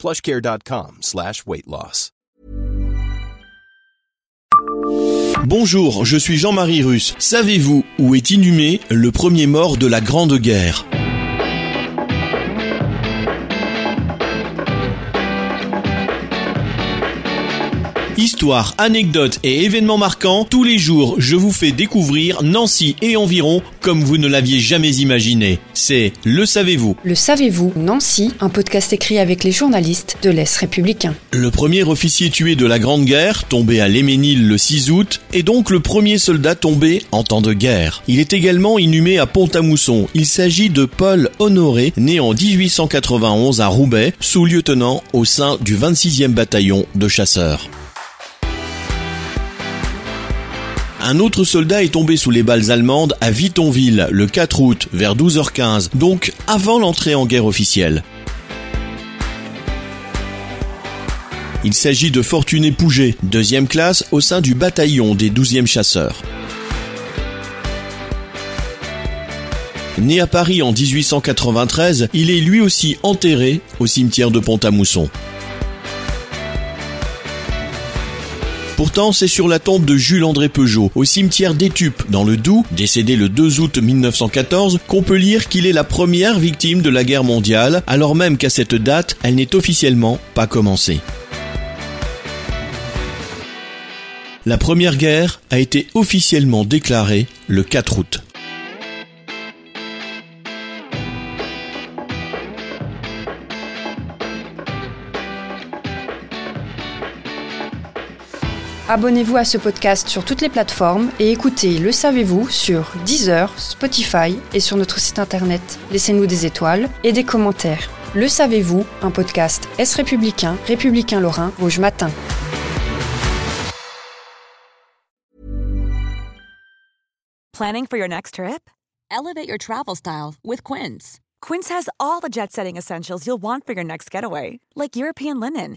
plushcare.com slash. Bonjour, je suis Jean-Marie Russe. Savez-vous où est inhumé le premier mort de la Grande Guerre? Histoire, anecdotes et événements marquants, tous les jours je vous fais découvrir Nancy et environ comme vous ne l'aviez jamais imaginé. C'est Le Savez-vous Le savez-vous, Nancy, un podcast écrit avec les journalistes de l'Est républicain. Le premier officier tué de la Grande Guerre, tombé à Léménil le 6 août, est donc le premier soldat tombé en temps de guerre. Il est également inhumé à Pont-à-Mousson. Il s'agit de Paul Honoré, né en 1891 à Roubaix, sous-lieutenant au sein du 26e bataillon de chasseurs. Un autre soldat est tombé sous les balles allemandes à Vitonville le 4 août vers 12h15, donc avant l'entrée en guerre officielle. Il s'agit de Fortuné Pouget, deuxième classe au sein du bataillon des 12e chasseurs. Né à Paris en 1893, il est lui aussi enterré au cimetière de Pont-à-Mousson. Pourtant, c'est sur la tombe de Jules-André Peugeot, au cimetière d'Étupes, dans le Doubs, décédé le 2 août 1914, qu'on peut lire qu'il est la première victime de la guerre mondiale, alors même qu'à cette date, elle n'est officiellement pas commencée. La première guerre a été officiellement déclarée le 4 août. Abonnez-vous à ce podcast sur toutes les plateformes et écoutez Le Savez-vous sur Deezer, Spotify et sur notre site internet. Laissez-nous des étoiles et des commentaires. Le Savez-vous, un podcast Est républicain, républicain lorrain, Rouge Matin. Planning for your next trip? Elevate your travel style with Quince. Quince has all the jet setting essentials you'll want for your next getaway, like European linen,